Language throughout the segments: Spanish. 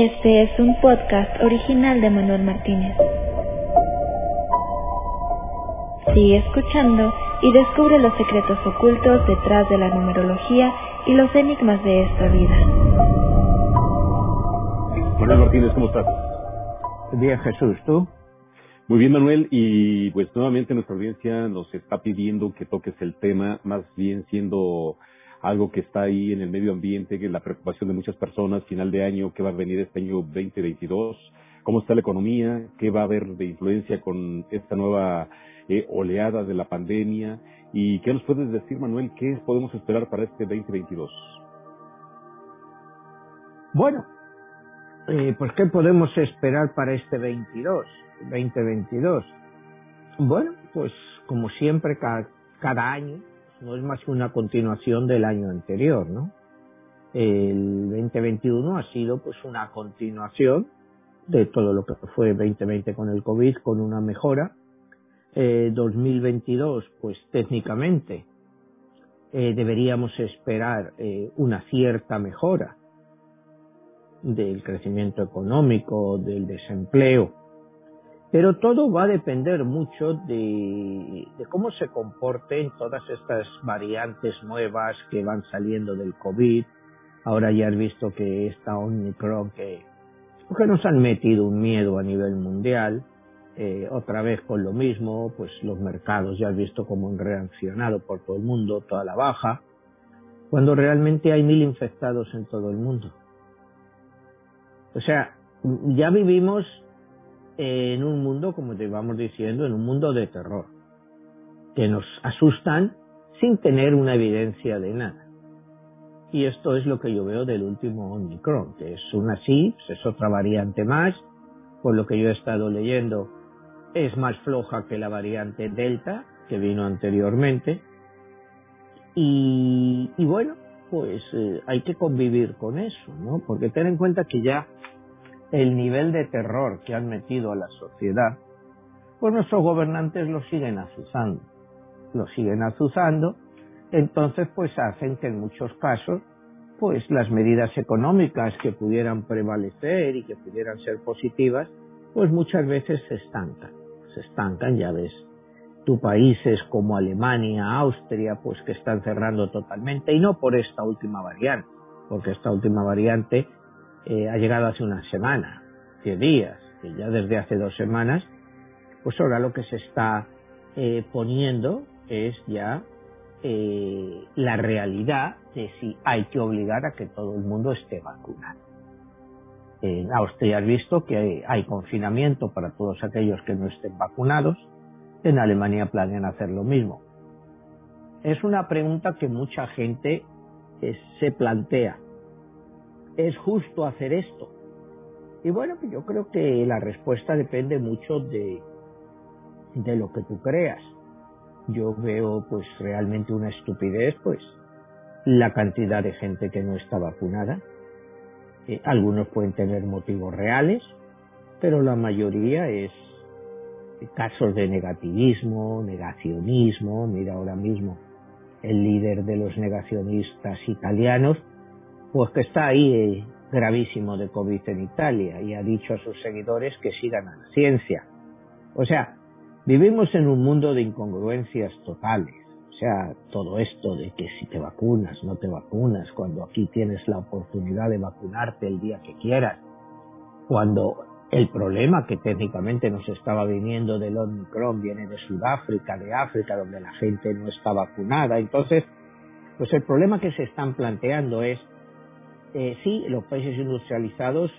Este es un podcast original de Manuel Martínez. Sigue escuchando y descubre los secretos ocultos detrás de la numerología y los enigmas de esta vida. Manuel Martínez, ¿cómo estás? Bien, Jesús, ¿tú? Muy bien, Manuel, y pues nuevamente nuestra audiencia nos está pidiendo que toques el tema, más bien siendo algo que está ahí en el medio ambiente, que es la preocupación de muchas personas, final de año, qué va a venir este año 2022, cómo está la economía, qué va a haber de influencia con esta nueva eh, oleada de la pandemia, y qué nos puedes decir, Manuel, qué podemos esperar para este 2022. Bueno, eh, pues qué podemos esperar para este 22, 2022. Bueno, pues como siempre, cada, cada año no es más que una continuación del año anterior, ¿no? El 2021 ha sido pues una continuación de todo lo que fue 2020 con el COVID, con una mejora. Eh, 2022, pues técnicamente eh, deberíamos esperar eh, una cierta mejora del crecimiento económico, del desempleo, pero todo va a depender mucho de, cómo se comporten todas estas variantes nuevas que van saliendo del COVID. Ahora ya has visto que esta Omicron que, que nos han metido un miedo a nivel mundial, eh, otra vez con lo mismo, pues los mercados ya has visto cómo han reaccionado por todo el mundo, toda la baja, cuando realmente hay mil infectados en todo el mundo. O sea, ya vivimos en un mundo, como te vamos diciendo, en un mundo de terror, que nos asustan sin tener una evidencia de nada. Y esto es lo que yo veo del último Omicron, que es una sí, es otra variante más, por lo que yo he estado leyendo, es más floja que la variante Delta, que vino anteriormente. Y, y bueno, pues eh, hay que convivir con eso, ¿no? Porque ten en cuenta que ya el nivel de terror que han metido a la sociedad, pues nuestros gobernantes lo siguen azuzando. Lo siguen azuzando, entonces pues hacen que en muchos casos pues las medidas económicas que pudieran prevalecer y que pudieran ser positivas, pues muchas veces se estancan. Se estancan, ya ves, tu países como Alemania, Austria, pues que están cerrando totalmente y no por esta última variante, porque esta última variante eh, ha llegado hace una semana, diez días, que ya desde hace dos semanas, pues ahora lo que se está eh, poniendo es ya eh, la realidad de si hay que obligar a que todo el mundo esté vacunado. En Austria has visto que hay, confinamiento para todos aquellos que no estén vacunados. En Alemania planean hacer lo mismo. Es una pregunta que mucha gente se plantea. ¿Es justo hacer esto? Y bueno, pues yo creo que la respuesta depende mucho de, de lo que tú creas. Yo veo pues realmente una estupidez, pues la cantidad de gente que no está vacunada. Eh, algunos pueden tener motivos reales, pero la mayoría es casos de negativismo, negacionismo. Mira ahora mismo el líder de los negacionistas italianos pues que está ahí eh, gravísimo de COVID en Italia y ha dicho a sus seguidores que sigan a la ciencia. O sea, vivimos en un mundo de incongruencias totales. O sea, todo esto de que si te vacunas, no te vacunas, cuando aquí tienes la oportunidad de vacunarte el día que quieras, cuando el problema que técnicamente nos estaba viniendo del Omicron viene de Sudáfrica, de África, donde la gente no está vacunada. Entonces, pues el problema que se están planteando es eh, sí, los países industrializados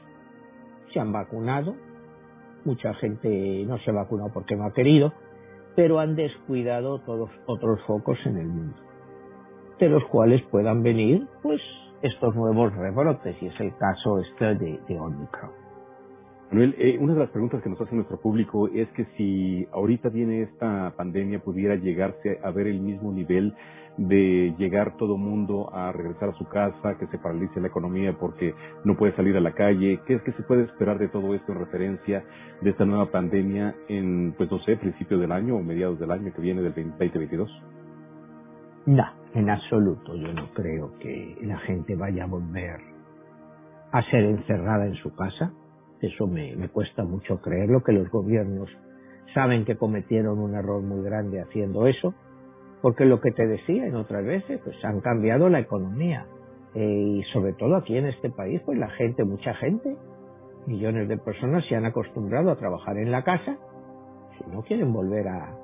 se han vacunado, mucha gente no se ha vacunado porque no ha querido, pero han descuidado todos otros focos en el mundo, de los cuales puedan venir pues estos nuevos rebrotes, y es el caso este de, de Omicron. Manuel, eh, una de las preguntas que nos hace nuestro público es que si ahorita viene esta pandemia pudiera llegarse a ver el mismo nivel de llegar todo mundo a regresar a su casa, que se paralice la economía porque no puede salir a la calle. ¿Qué es que se puede esperar de todo esto en referencia de esta nueva pandemia en, pues no sé, principios del año o mediados del año que viene del 2022? No, en absoluto. Yo no creo que la gente vaya a volver a ser encerrada en su casa. Eso me, me cuesta mucho creerlo, que los gobiernos saben que cometieron un error muy grande haciendo eso, porque lo que te decía en otras veces, pues han cambiado la economía. Eh, y sobre todo aquí en este país, pues la gente, mucha gente, millones de personas se han acostumbrado a trabajar en la casa, si no quieren volver a,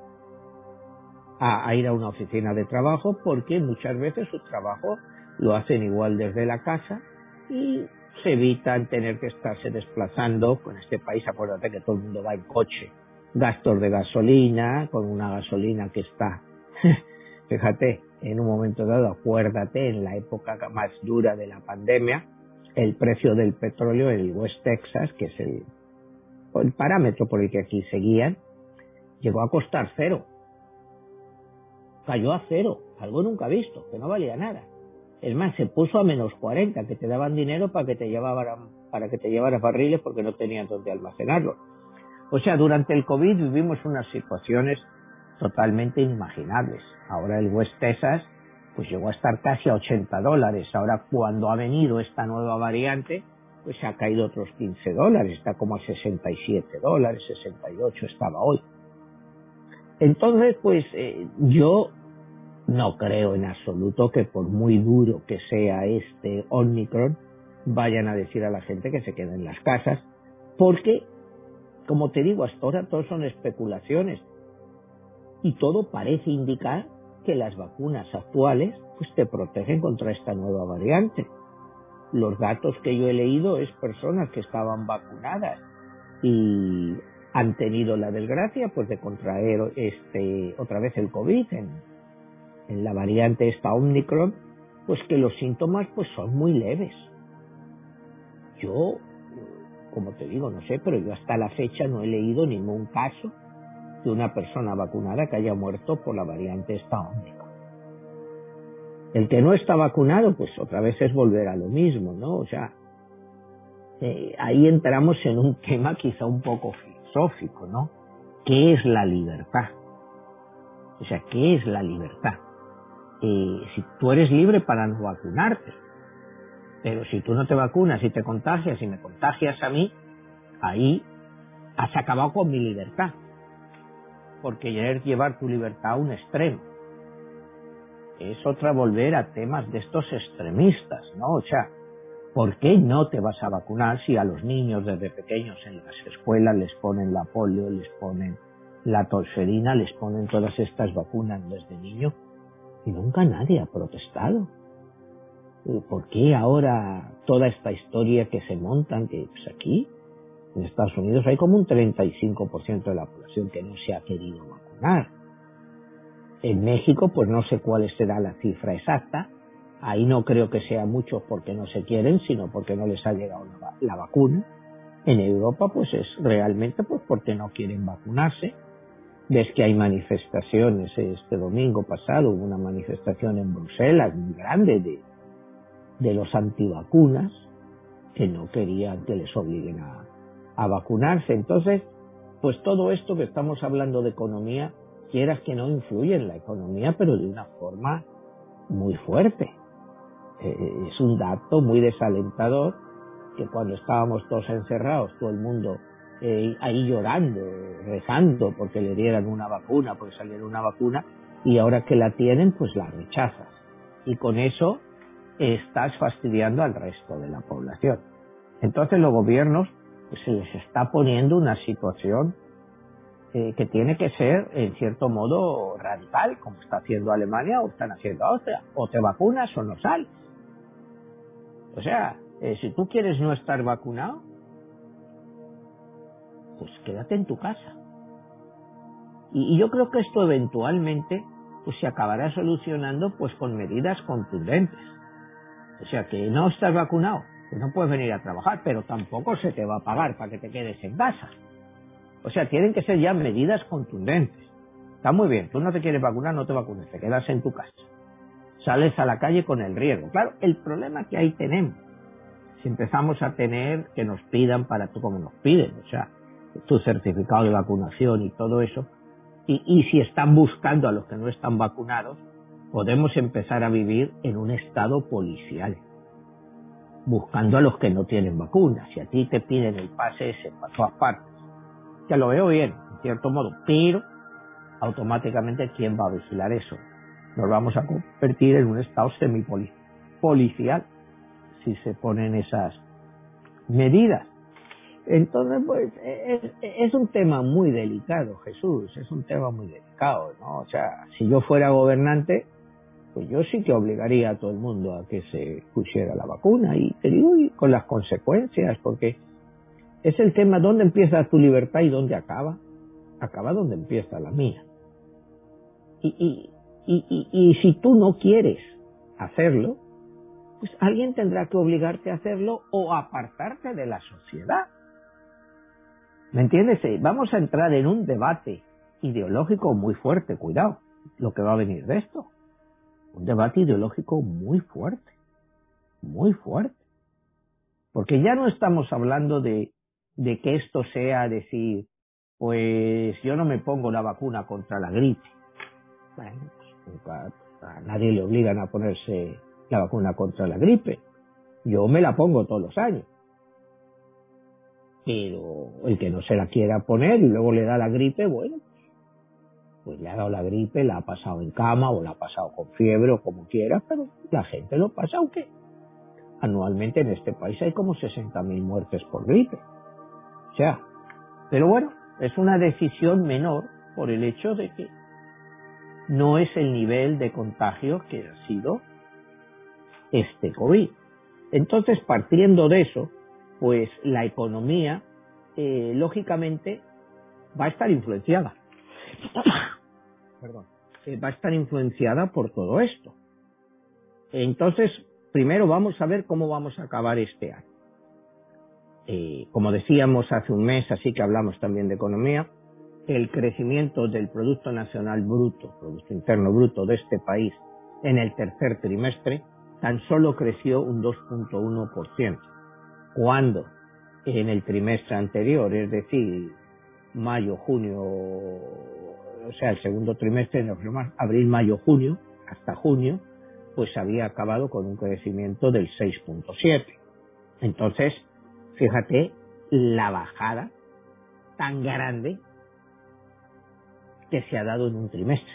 a, a ir a una oficina de trabajo, porque muchas veces su trabajo lo hacen igual desde la casa y se evitan tener que estarse desplazando. Con este país, acuérdate que todo el mundo va en coche. Gastos de gasolina, con una gasolina que está, fíjate, en un momento dado, acuérdate, en la época más dura de la pandemia, el precio del petróleo en el West Texas, que es el, parámetro por el que aquí seguían, llegó a costar cero. Cayó a cero, algo nunca visto, que no valía nada. Es más, se puso a menos 40, que te daban dinero para que te llevaran, para que te llevaras barriles porque no tenían donde almacenarlo. O sea, durante el COVID vivimos unas situaciones totalmente inimaginables. Ahora el West Texas pues llegó a estar casi a 80 dólares. Ahora cuando ha venido esta nueva variante, pues ha caído otros 15 dólares, está como a 67 dólares, 68 estaba hoy. Entonces, pues eh, yo no creo en absoluto que por muy duro que sea este Omicron, vayan a decir a la gente que se quede en las casas, porque, como te digo, hasta ahora todo son especulaciones y todo parece indicar que las vacunas actuales pues te protegen contra esta nueva variante. Los datos que yo he leído es personas que estaban vacunadas y han tenido la desgracia pues de contraer este otra vez el COVID en, la variante esta Omicron, pues que los síntomas pues son muy leves. Yo, como te digo, no sé, pero yo hasta la fecha no he leído ningún caso de una persona vacunada que haya muerto por la variante esta. El que no está vacunado, pues otra vez es volver a lo mismo, ¿no? O sea, eh, ahí entramos en un tema quizá un poco filosófico, ¿no? ¿Qué es la libertad? O sea, ¿qué es la libertad? eh, si tú eres libre para no vacunarte. Pero si tú no te vacunas y te contagias y me contagias a mí, ahí has acabado con mi libertad. Porque querer llevar tu libertad a un extremo. Es otra volver a temas de estos extremistas, ¿no? O sea, ¿por qué no te vas a vacunar si a los niños desde pequeños en las escuelas les ponen la polio, les ponen la torferina, les ponen todas estas vacunas desde niño? y nunca nadie ha protestado. ¿Por qué ahora toda esta historia que se montan, que pues aquí en Estados Unidos hay como un 35% de la población que no se ha querido vacunar? En México, pues no sé cuál será la cifra exacta. Ahí no creo que sea mucho porque no se quieren, sino porque no les ha llegado la, vacuna. En Europa, pues es realmente pues porque no quieren vacunarse Ves que hay manifestaciones. Este domingo pasado hubo una manifestación en Bruselas muy grande de, de los antivacunas que no querían que les obliguen a, a vacunarse. Entonces, pues todo esto que estamos hablando de economía, quieras que no influye en la economía, pero de una forma muy fuerte. Eh, es un dato muy desalentador que cuando estábamos todos encerrados, todo el mundo eh, ahí llorando, rezando porque le dieran una vacuna, porque saliera una vacuna, y ahora que la tienen, pues la rechazas. Y con eso estás fastidiando al resto de la población. Entonces los gobiernos se les está poniendo una situación eh, que tiene que ser, en cierto modo, radical, como está haciendo Alemania o están haciendo Austria. O te vacunas o no sales. O sea, eh, si tú quieres no estar vacunado, pues quédate en tu casa. Y, yo creo que esto eventualmente pues se acabará solucionando pues con medidas contundentes. O sea, que no estás vacunado, no puedes venir a trabajar, pero tampoco se te va a pagar para que te quedes en casa. O sea, tienen que ser ya medidas contundentes. Está muy bien, tú no te quieres vacunar, no te vacunes, te quedas en tu casa. Sales a la calle con el riesgo. Claro, el problema que ahí tenemos, si empezamos a tener que nos pidan para tú como nos piden, o sea, tu certificado de vacunación y todo eso, y si están buscando a los que no están vacunados, podemos empezar a vivir en un estado policial. Buscando a los que no tienen vacunas. Si a ti te piden el pase ese para todas partes, ya lo veo bien, en cierto modo, pero automáticamente ¿quién va a vigilar eso? Nos vamos a convertir en un estado semipolicial si se ponen esas medidas. Entonces, pues, es, es, un tema muy delicado, Jesús, es un tema muy delicado, ¿no? O sea, si yo fuera gobernante, pues yo sí que obligaría a todo el mundo a que se pusiera la vacuna y te digo, y con las consecuencias, porque es el tema dónde empieza tu libertad y dónde acaba. Acaba donde empieza la mía. Y, y, y, y, si tú no quieres hacerlo, pues alguien tendrá que obligarte a hacerlo o apartarte de la sociedad. ¿Me entiendes? Eh, vamos a entrar en un debate ideológico muy fuerte, cuidado, lo que va a venir de esto. Un debate ideológico muy fuerte, muy fuerte. Porque ya no estamos hablando de, que esto sea decir, pues yo no me pongo la vacuna contra la gripe. Bueno, pues a nadie le obligan a ponerse la vacuna contra la gripe. Yo me la pongo todos los años. Pero el que no se la quiera poner y luego le da la gripe, bueno, pues le ha dado la gripe, la ha pasado en cama o la ha pasado con fiebre o como quiera, pero la gente lo pasa, aunque anualmente en este país hay como 60.000 muertes por gripe. O sea, pero bueno, es una decisión menor por el hecho de que no es el nivel de contagio que ha sido este COVID. Entonces, partiendo de eso, pues la economía, eh, lógicamente, va a estar influenciada. Eh, va a estar influenciada por todo esto. Entonces, primero vamos a ver cómo vamos a acabar este año. Eh, como decíamos hace un mes, así que hablamos también de economía, el crecimiento del Producto Nacional Bruto, Producto Interno Bruto de este país en el tercer trimestre tan solo creció un 2.1%, cuando en el trimestre anterior, es decir, mayo, junio, o sea, el segundo trimestre, abril, mayo, junio, hasta junio, pues había acabado con un crecimiento del 6.7. Entonces, fíjate la bajada tan grande que se ha dado en un trimestre.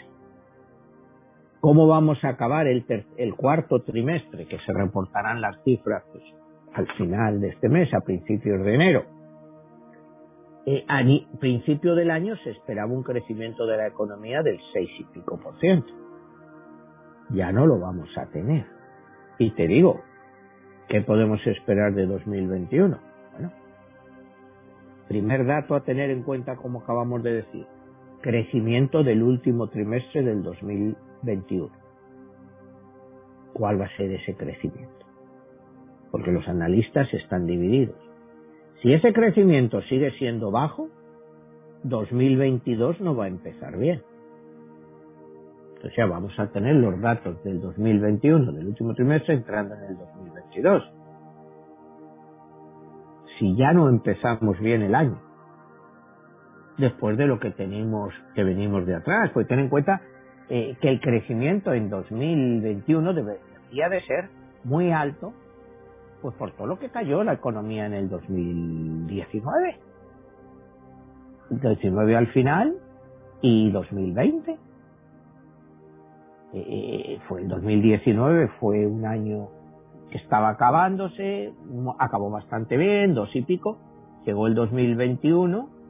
¿Cómo vamos a acabar el, el cuarto trimestre? Que se reportarán las cifras pues, al final de este mes, a principios de enero. Eh, a principio del año se esperaba un crecimiento de la economía del 6 y pico por ciento. Ya no lo vamos a tener. Y te digo, ¿qué podemos esperar de 2021? Bueno, primer dato a tener en cuenta, como acabamos de decir, crecimiento del último trimestre del 2021. ¿Cuál va a ser ese crecimiento? Porque los analistas están divididos. Si ese crecimiento sigue siendo bajo, 2022 no va a empezar bien. O sea, vamos a tener los datos del 2021, del último trimestre, entrando en el 2022. Si ya no empezamos bien el año, después de lo que tenemos, que venimos de atrás. Pues ten en cuenta eh, que el crecimiento en 2021 debería de ser muy alto, pues por todo lo que cayó la economía en el 2019. 2019 al final y 2020. Eh, eh, fue el 2019 fue un año que estaba acabándose, acabó bastante bien, dos y pico. Llegó el 2021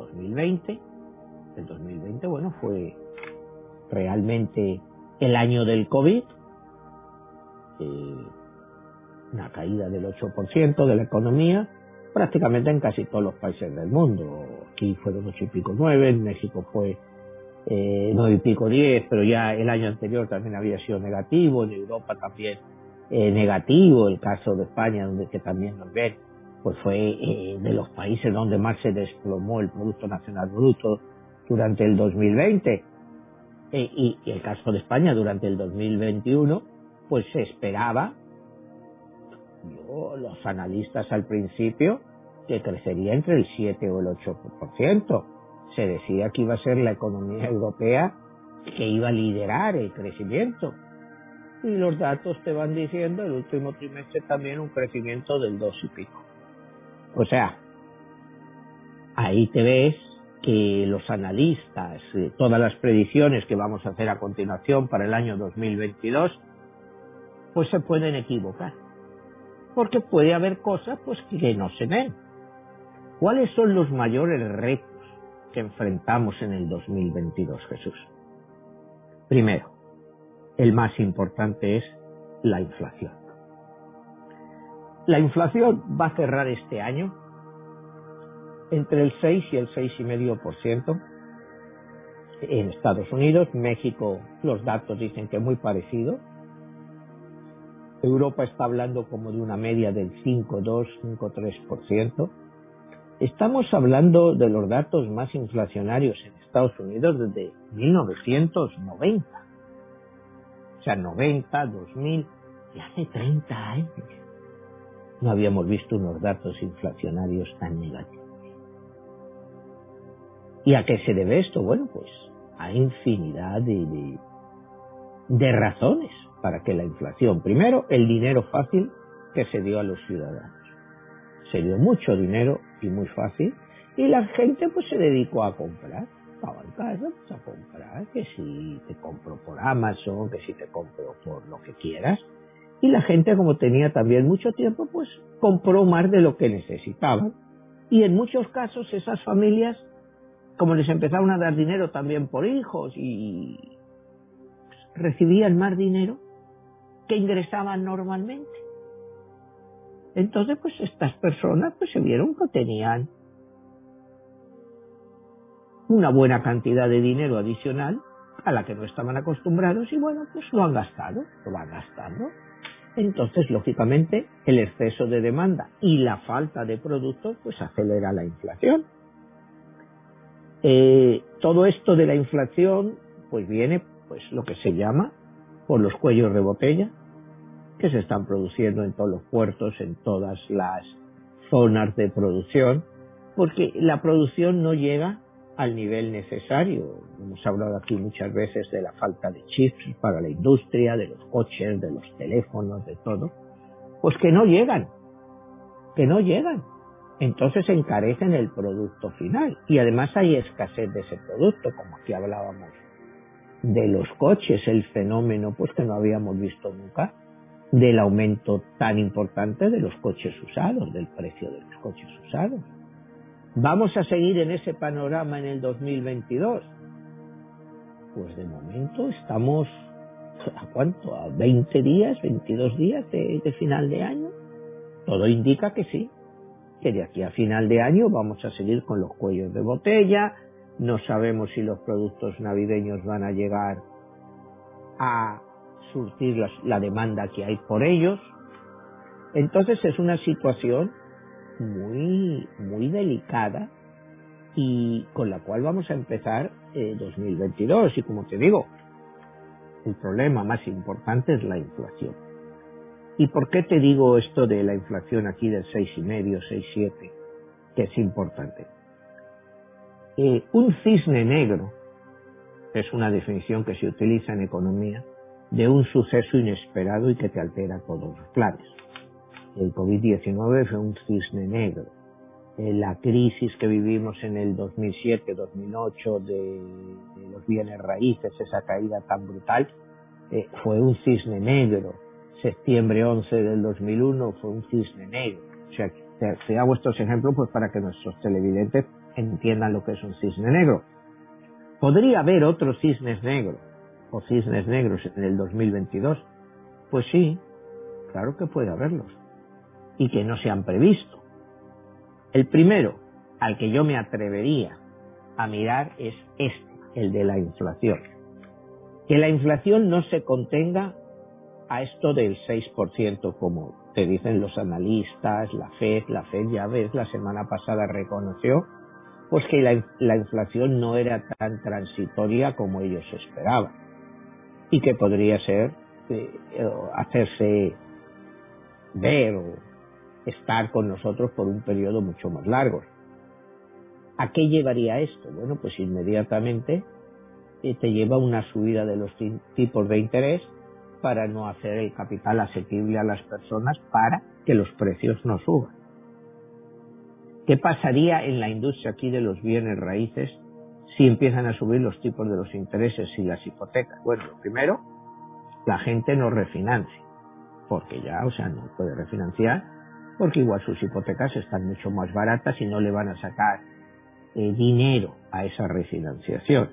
2020. El 2020, bueno, fue realmente el año del COVID, eh, una caída del 8% de la economía, prácticamente en casi todos los países del mundo. Aquí fueron 8 y pico 9, en México fue eh, 9 y pico 10, pero ya el año anterior también había sido negativo, en Europa también eh, negativo, el caso de España, donde que también nos ven pues fue eh, de los países donde más se desplomó el Producto Nacional Bruto durante el 2020 eh, y, el caso de España durante el 2021, pues se esperaba, yo, los analistas al principio, que crecería entre el 7 o el 8%. Se decía que iba a ser la economía europea que iba a liderar el crecimiento. y los datos te van diciendo el último trimestre también un crecimiento del 2 y pico. O sea, ahí te ves que los analistas, eh, todas las predicciones que vamos a hacer a continuación para el año 2022, pues se pueden equivocar. Porque puede haber cosas pues que no se ven. ¿Cuáles son los mayores retos que enfrentamos en el 2022, Jesús? Primero, el más importante es la inflación. La inflación va a cerrar este año entre el 6 y el 6,5% en Estados Unidos. México, los datos dicen que muy parecido. Europa está hablando como de una media del 5,2, 5,3%. Estamos hablando de los datos más inflacionarios en Estados Unidos desde 1990. O sea, 90, 2000, y hace 30 años. No habíamos visto unos datos inflacionarios tan negativos. ¿Y a qué se debe esto? Bueno, pues hay infinidad de, de, razones para que la inflación, primero, el dinero fácil que se dio a los ciudadanos. Se dio mucho dinero y muy fácil y la gente pues se dedicó a comprar. Estaba en pues, a comprar, que si te compro por Amazon, que si te compro por lo que quieras. Y la gente como tenía también mucho tiempo pues compró más de lo que necesitaban. Y en muchos casos esas familias como les empezaron a dar dinero también por hijos y recibían más dinero que ingresaban normalmente. Entonces, pues estas personas pues se vieron que tenían una buena cantidad de dinero adicional a la que no estaban acostumbrados y bueno, pues lo han gastado, lo van gastando. Entonces, lógicamente, el exceso de demanda y la falta de productos pues acelera la inflación. Eh, todo esto de la inflación, pues viene, pues lo que se llama por los cuellos de botella que se están produciendo en todos los puertos, en todas las zonas de producción, porque la producción no llega al nivel necesario. Hemos hablado aquí muchas veces de la falta de chips para la industria, de los coches, de los teléfonos, de todo. Pues que no llegan, que no llegan entonces encarecen el producto final. Y además hay escasez de ese producto, como aquí hablábamos de los coches, el fenómeno pues que no habíamos visto nunca del aumento tan importante de los coches usados, del precio de los coches usados. ¿Vamos a seguir en ese panorama en el 2022? Pues de momento estamos, ¿a cuánto? ¿A 20 días, 22 días de final de año? Todo indica que sí que de aquí a final de año vamos a seguir con los cuellos de botella, no sabemos si los productos navideños van a llegar a surtir la, demanda que hay por ellos. Entonces es una situación muy, muy delicada y con la cual vamos a empezar 2022. Y como te digo, el problema más importante es la inflación. ¿Y por qué te digo esto de la inflación aquí del 6,5, 6,7? Que es importante. Eh, un cisne negro es una definición que se utiliza en economía de un suceso inesperado y que te altera todos los planes. El COVID-19 fue un cisne negro. Eh, la crisis que vivimos en el 2007-2008 de, los bienes raíces, esa caída tan brutal, eh, fue un cisne negro septiembre 11 del 2001 fue un cisne negro. O sea, te, hago estos ejemplos pues para que nuestros televidentes entiendan lo que es un cisne negro. ¿Podría haber otros cisnes negros o cisnes negros en el 2022? Pues sí, claro que puede haberlos y que no se han previsto. El primero al que yo me atrevería a mirar es este, el de la inflación. Que la inflación no se contenga a esto del 6%, como te dicen los analistas, la FED, la FED ya ves, la semana pasada reconoció, pues que la, inflación no era tan transitoria como ellos esperaban y que podría ser eh, hacerse ver o estar con nosotros por un periodo mucho más largo. ¿A qué llevaría esto? Bueno, pues inmediatamente eh, te lleva una subida de los tipos de interés para no hacer el capital asequible a las personas para que los precios no suban. ¿Qué pasaría en la industria aquí de los bienes raíces si empiezan a subir los tipos de los intereses y las hipotecas? Bueno, primero, la gente no refinancia, porque ya, o sea, no puede refinanciar, porque igual sus hipotecas están mucho más baratas y no le van a sacar eh, dinero a esa refinanciación.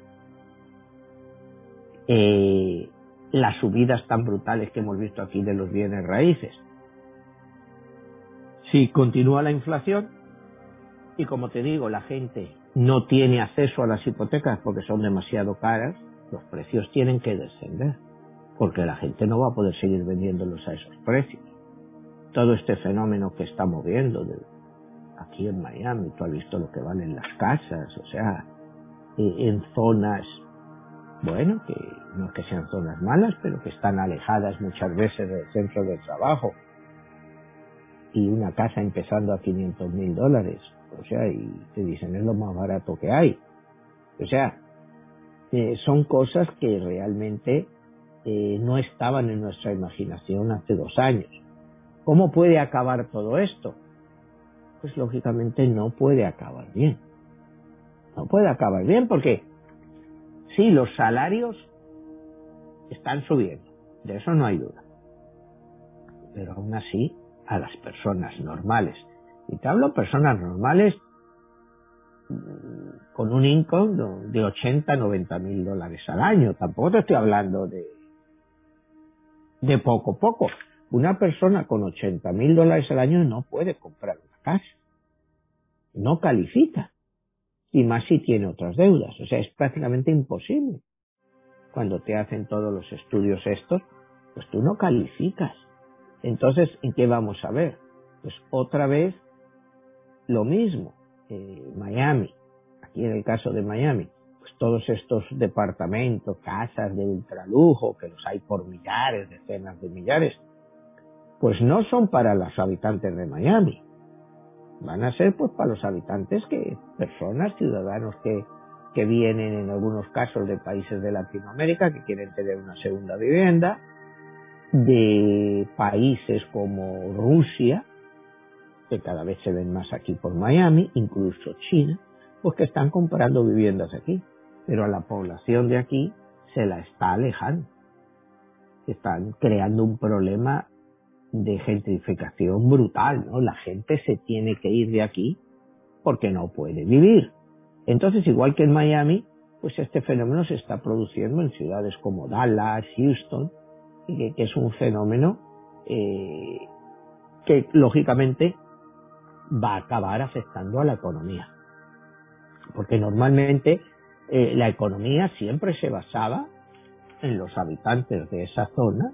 Eh, las subidas tan brutales que hemos visto aquí de los bienes raíces. Si continúa la inflación y como te digo, la gente no tiene acceso a las hipotecas porque son demasiado caras, los precios tienen que descender porque la gente no va a poder seguir vendiéndolos a esos precios. Todo este fenómeno que está moviendo de, aquí en Miami, tú has visto lo que valen las casas, o sea, en zonas, bueno, que no que sean zonas malas, pero que están alejadas muchas veces del centro de trabajo. Y una casa empezando a 500 mil dólares, o sea, y te dicen es lo más barato que hay. O sea, eh, son cosas que realmente eh, no estaban en nuestra imaginación hace dos años. ¿Cómo puede acabar todo esto? Pues lógicamente no puede acabar bien. No puede acabar bien porque sí, los salarios están subiendo, de eso no hay duda. Pero aún así, a las personas normales, y te hablo personas normales mm, con un income de 80, 90 mil dólares al año, tampoco te estoy hablando de, de poco poco. Una persona con 80 mil dólares al año no puede comprar una casa. No califica. Y más si tiene otras deudas. O sea, es prácticamente imposible cuando te hacen todos los estudios estos, pues tú no calificas. Entonces, ¿en qué vamos a ver? Pues otra vez lo mismo. Eh, Miami, aquí en el caso de Miami, pues todos estos departamentos, casas de ultralujo, que los hay por millares, decenas de millares, pues no son para los habitantes de Miami. Van a ser pues para los habitantes que, personas, ciudadanos que que vienen en algunos casos de países de Latinoamérica que quieren tener una segunda vivienda, de países como Rusia, que cada vez se ven más aquí por Miami, incluso China, pues que están comprando viviendas aquí, pero a la población de aquí se la está alejando. Están creando un problema de gentrificación brutal, ¿no? La gente se tiene que ir de aquí porque no puede vivir. Entonces, igual que en Miami, pues este fenómeno se está produciendo en ciudades como Dallas, Houston, y que, es un fenómeno eh, que lógicamente va a acabar afectando a la economía. Porque normalmente eh, la economía siempre se basaba en los habitantes de esa zona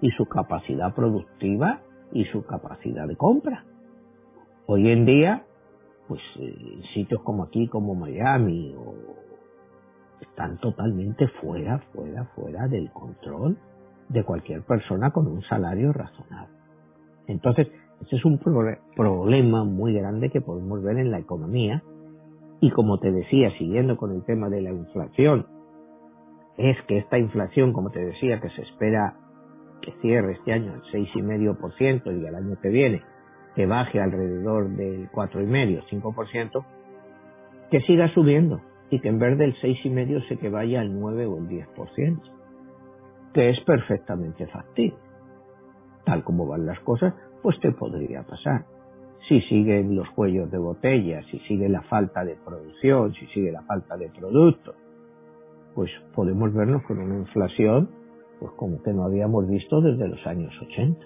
y su capacidad productiva y su capacidad de compra. Hoy en día pues eh, sitios como aquí, como Miami, o, están totalmente fuera, fuera, fuera del control de cualquier persona con un salario razonable. Entonces, ese es un problema muy grande que podemos ver en la economía y como te decía, siguiendo con el tema de la inflación, es que esta inflación, como te decía, que se espera que cierre este año al 6,5% y el año que viene que baje alrededor del 4,5, 5%, que siga subiendo y que en vez del 6,5 se que vaya al 9 o el 10%, que es perfectamente factible. Tal como van las cosas, pues te podría pasar. Si siguen los cuellos de botella, si sigue la falta de producción, si sigue la falta de productos, pues podemos vernos con una inflación pues como que no habíamos visto desde los años 80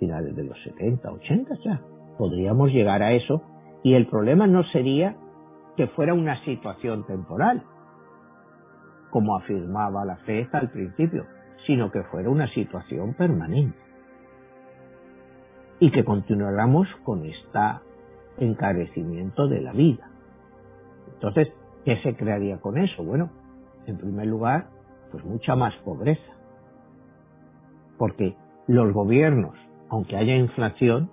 finales de los 70, 80 ya. Podríamos llegar a eso y el problema no sería que fuera una situación temporal, como afirmaba la FED al principio, sino que fuera una situación permanente. Y que continuáramos con este encarecimiento de la vida. Entonces, ¿qué se crearía con eso? Bueno, en primer lugar, pues mucha más pobreza. Porque los gobiernos aunque haya inflación,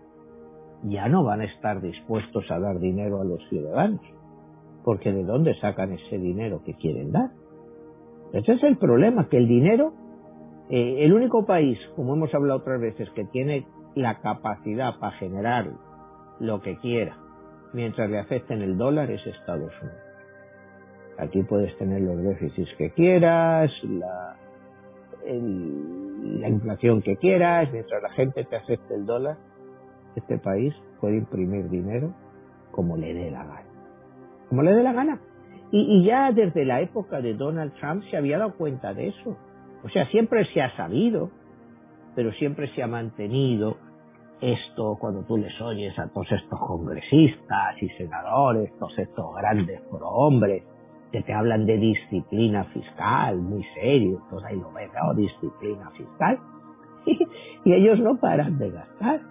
ya no van a estar dispuestos a dar dinero a los ciudadanos, porque ¿de dónde sacan ese dinero que quieren dar? Ese es el problema, que el dinero Eh, el único país, como hemos hablado otras veces, que tiene la capacidad para generar lo que quiera mientras le afecten el dólar es Estados Unidos. Aquí puedes tener los déficits que quieras, la, la inflación que quieras, mientras la gente te acepte el dólar, este país puede imprimir dinero como le dé la gana. Como le dé la gana. Y, ya desde la época de Donald Trump se había dado cuenta de eso. O sea, siempre se ha sabido, pero siempre se ha mantenido esto cuando tú les oyes a todos estos congresistas y senadores, todos estos grandes prohombres que te hablan de disciplina fiscal, muy serio, entonces ahí lo ves, disciplina fiscal, y ellos no paran de gastar.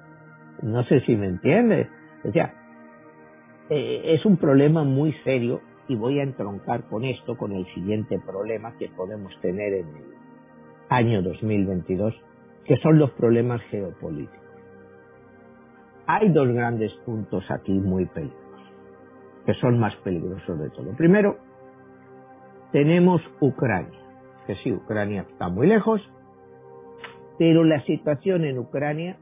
No sé si me entiendes. O sea, eh, es un problema muy serio y voy a entroncar con esto, con el siguiente problema que podemos tener en el año 2022, que son los problemas geopolíticos. Hay dos grandes puntos aquí muy peligrosos, que son más peligrosos de todo. Primero, tenemos Ucrania, que sí, Ucrania está muy lejos, pero la situación en Ucrania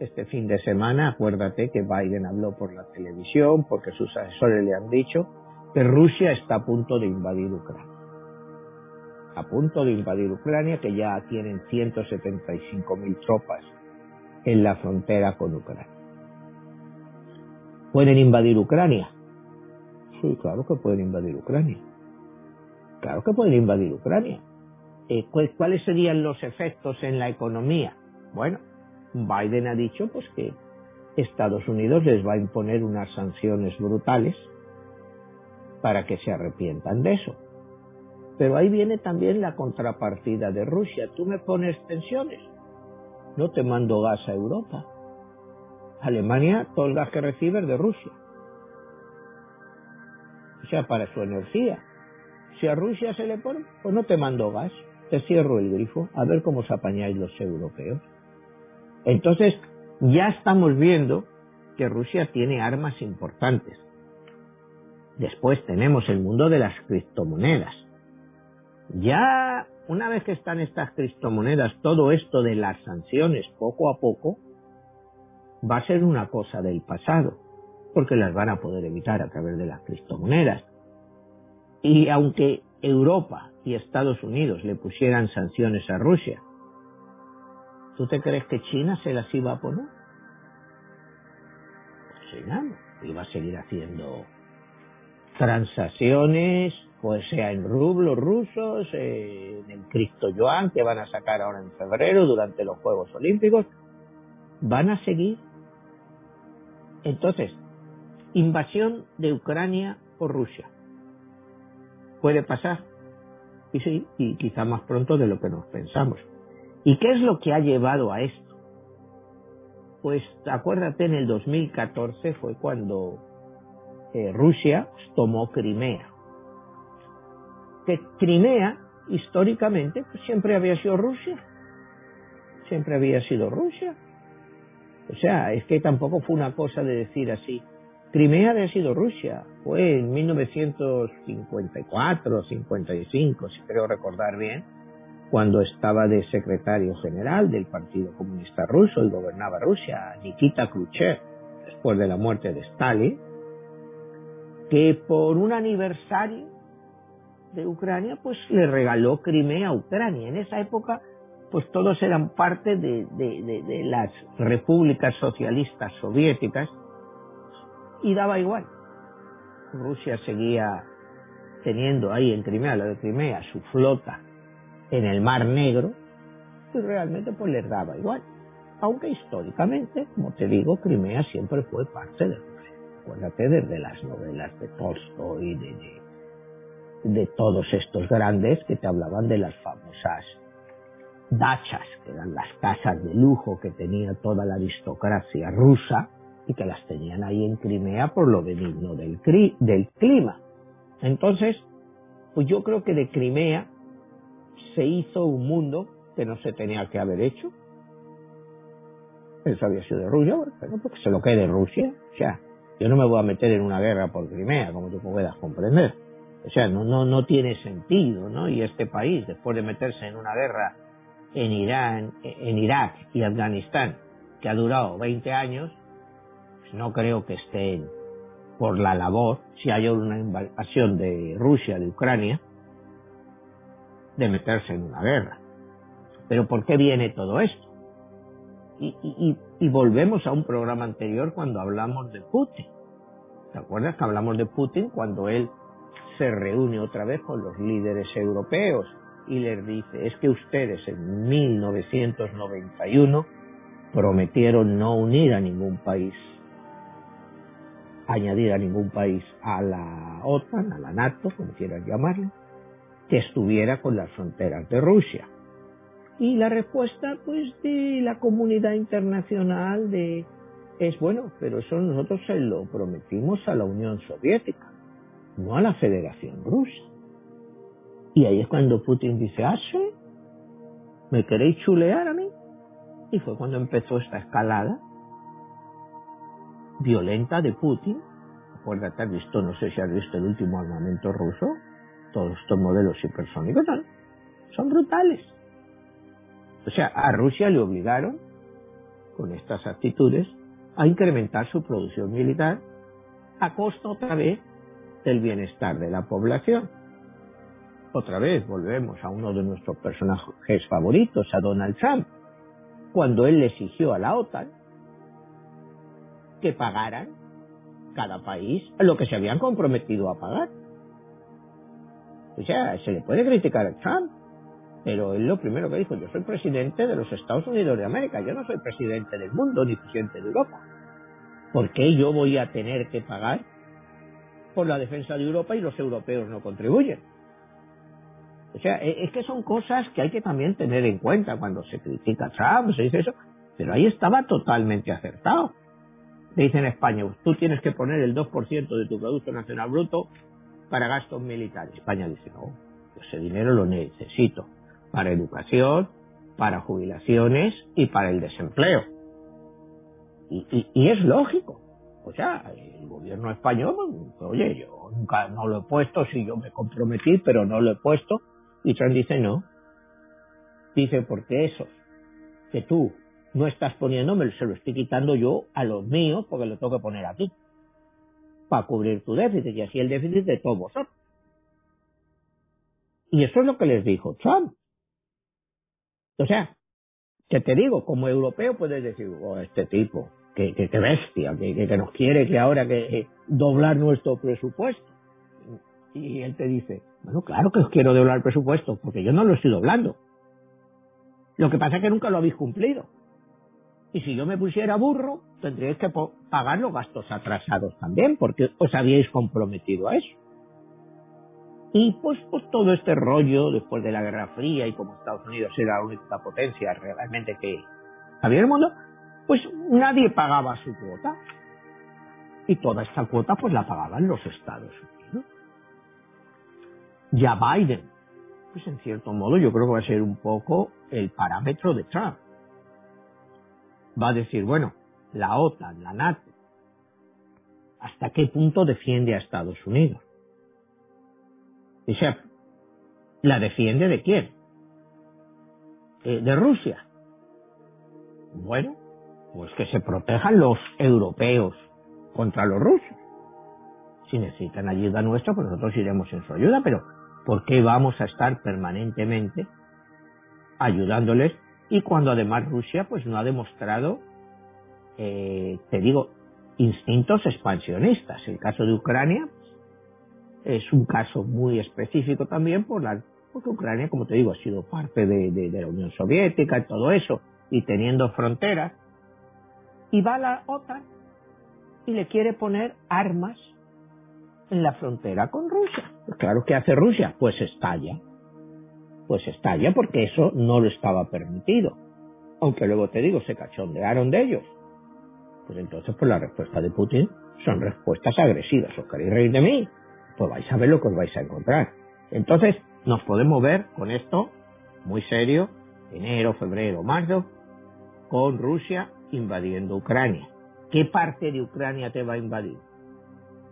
este fin de semana, acuérdate que Biden habló por la televisión porque sus asesores le han dicho que Rusia está a punto de invadir Ucrania. A punto de invadir Ucrania, que ya tienen 175 mil tropas en la frontera con Ucrania. ¿Pueden invadir Ucrania? Sí, claro que pueden invadir Ucrania. Claro que pueden invadir Ucrania. Eh, ¿Cuáles serían los efectos en la economía? Bueno, Biden ha dicho pues que Estados Unidos les va a imponer unas sanciones brutales para que se arrepientan de eso. Pero ahí viene también la contrapartida de Rusia. Tú me pones tensiones, no te mando gas a Europa. Alemania, todo el gas que recibe de Rusia. O sea, para su energía. Si a Rusia se le pone, pues no te mando gas, te cierro el grifo, a ver cómo os apañáis los europeos. Entonces, ya estamos viendo que Rusia tiene armas importantes. Después tenemos el mundo de las criptomonedas. Ya una vez que están estas criptomonedas, todo esto de las sanciones poco a poco va a ser una cosa del pasado, porque las van a poder evitar a través de las criptomonedas. Y aunque Europa y Estados Unidos le pusieran sanciones a Rusia, ¿Tú te crees que China se las iba a poner? China iba a seguir haciendo transacciones, pues sea en rublos rusos, en el Cristo Yuan que van a sacar ahora en febrero durante los Juegos Olímpicos, van a seguir. Entonces, invasión de Ucrania por Rusia. Puede pasar. Y sí, y quizá más pronto de lo que nos pensamos. ¿Y qué es lo que ha llevado a esto? Pues acuérdate, en el 2014 fue cuando eh, Rusia tomó Crimea. Que Crimea, históricamente, pues siempre había sido Rusia. Siempre había sido Rusia. O sea, es que tampoco fue una cosa de decir así. Crimea había sido Rusia. Fue en 1954, 55, si creo recordar bien cuando estaba de secretario general del Partido Comunista Ruso y gobernaba Rusia, Nikita Khrushchev, después de la muerte de Stalin, que por un aniversario de Ucrania, pues le regaló Crimea a Ucrania. En esa época, pues todos eran parte de, de las repúblicas socialistas soviéticas y daba igual. Rusia seguía teniendo ahí en Crimea, la de Crimea, su flota en el Mar Negro, pues realmente pues les daba igual. Aunque históricamente, como te digo, Crimea siempre fue parte de. Acuérdate desde las novelas de Tolstoy, de, de, todos estos grandes que te hablaban de las famosas dachas, que eran las casas de lujo que tenía toda la aristocracia rusa y que las tenían ahí en Crimea por lo benigno del, del clima. Entonces, pues yo creo que de Crimea se hizo un mundo que no se tenía que haber hecho. Eso había sido de Rusia, bueno, porque se lo quede Rusia. O sea, yo no me voy a meter en una guerra por Crimea, como tú puedas comprender. O sea, no, no, no tiene sentido, ¿no? Y este país, después de meterse en una guerra en Irán, en Irak y Afganistán, que ha durado 20 años, pues no creo que estén por la labor, si hay una invasión de Rusia, de Ucrania, de meterse en una guerra. Pero ¿por qué viene todo esto? Y, y, volvemos a un programa anterior cuando hablamos de Putin. ¿Te acuerdas que hablamos de Putin cuando él se reúne otra vez con los líderes europeos y les dice, es que ustedes en 1991 prometieron no unir a ningún país, añadir a ningún país a la OTAN, a la NATO, como quieran llamarlo, que estuviera con las fronteras de Rusia. Y la respuesta, pues, de la comunidad internacional de es bueno, pero eso nosotros se lo prometimos a la Unión Soviética, no a la Federación Rusa. Y ahí es cuando Putin dice, ah, sí, ¿me queréis chulear a mí? Y fue cuando empezó esta escalada violenta de Putin. Acuérdate, has visto, no sé si has visto el último armamento ruso, todos estos modelos hipersónicos son, son brutales. O sea, a Rusia le obligaron, con estas actitudes, a incrementar su producción militar a costa otra vez del bienestar de la población. Otra vez volvemos a uno de nuestros personajes favoritos, a Donald Trump, cuando él le exigió a la OTAN que pagaran cada país lo que se habían comprometido a pagar. O sea, se le puede criticar a Trump, pero él lo primero que dijo, yo soy presidente de los Estados Unidos de América, yo no soy presidente del mundo ni presidente de Europa. ¿Por qué yo voy a tener que pagar por la defensa de Europa y los europeos no contribuyen? O sea, e, es que son cosas que hay que también tener en cuenta cuando se critica a Trump, se dice eso, pero ahí estaba totalmente acertado. Le dice en España, tú tienes que poner el 2% de tu Producto Nacional Bruto para gastos militares. España dice, no, ese dinero lo necesito para educación, para jubilaciones y para el desempleo. Y, es lógico. O sea, el gobierno español, oye, yo nunca no lo he puesto, sí yo me comprometí, pero no lo he puesto. Y Trump dice no. Dice, porque esos que tú no estás poniéndome, se lo estoy quitando yo a los míos porque lo tengo que poner aquí. Para cubrir tu déficit y así el déficit de todos vosotros. Y eso es lo que les dijo Trump. O sea, que te digo, como europeo puedes decir, oh, este tipo, que, que, bestia, que, que, nos quiere que ahora que doblar nuestro presupuesto. Y él te dice, bueno, claro que os quiero doblar el presupuesto, porque yo no lo estoy doblando. Lo que pasa es que nunca lo habéis cumplido. Y si yo me pusiera burro, tendríais que pagar los gastos atrasados también, porque os habíais comprometido a eso. Y pues, pues todo este rollo después de la Guerra Fría y como Estados Unidos era la única potencia realmente que había en el mundo, pues nadie pagaba su cuota. Y toda esta cuota pues la pagaban los Estados Unidos. Ya Biden, pues en cierto modo yo creo que va a ser un poco el parámetro de Trump. Va a decir, bueno, la OTAN, la NATO, ¿hasta qué punto defiende a Estados Unidos? ¿La defiende de quién? Eh, de Rusia. Bueno, pues que se protejan los europeos contra los rusos. Si necesitan ayuda nuestra, pues nosotros iremos en su ayuda, pero ¿por qué vamos a estar permanentemente ayudándoles? Y cuando además Rusia pues no ha demostrado, eh, te digo, instintos expansionistas. El caso de Ucrania es un caso muy específico también por la, porque Ucrania, como te digo, ha sido parte de, de la Unión Soviética y todo eso, y teniendo fronteras, y va la OTAN y le quiere poner armas en la frontera con Rusia. Pues claro, ¿qué hace Rusia? Pues estalla. Pues estalla porque eso no lo estaba permitido. Aunque luego te digo, se cachondearon de ellos. Pues entonces, pues la respuesta de Putin son respuestas agresivas. ¿Os queréis reír de mí? Pues vais a ver lo que os vais a encontrar. Entonces, nos podemos ver con esto muy serio, enero, febrero, marzo, con Rusia invadiendo Ucrania. ¿Qué parte de Ucrania te va a invadir?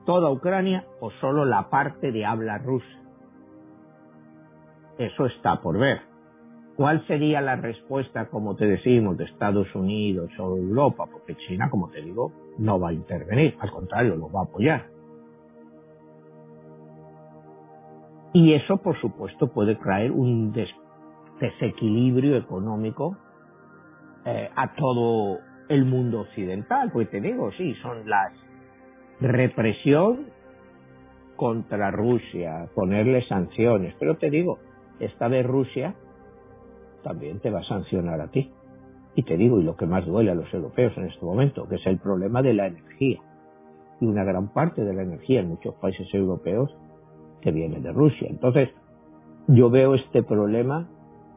¿Toda Ucrania o solo la parte de habla rusa? Eso está por ver. ¿Cuál sería la respuesta, como te decimos, de Estados Unidos o Europa? Porque China, como te digo, no va a intervenir, al contrario, lo va a apoyar. Y eso, por supuesto, puede traer un desequilibrio económico eh, a todo el mundo occidental. Pues te digo, sí, son las represión contra Rusia, ponerle sanciones. Pero te digo, esta vez Rusia también te va a sancionar a ti. Y te digo, y lo que más duele a los europeos en este momento, que es el problema de la energía. Y una gran parte de la energía en muchos países europeos que viene de Rusia. Entonces, yo veo este problema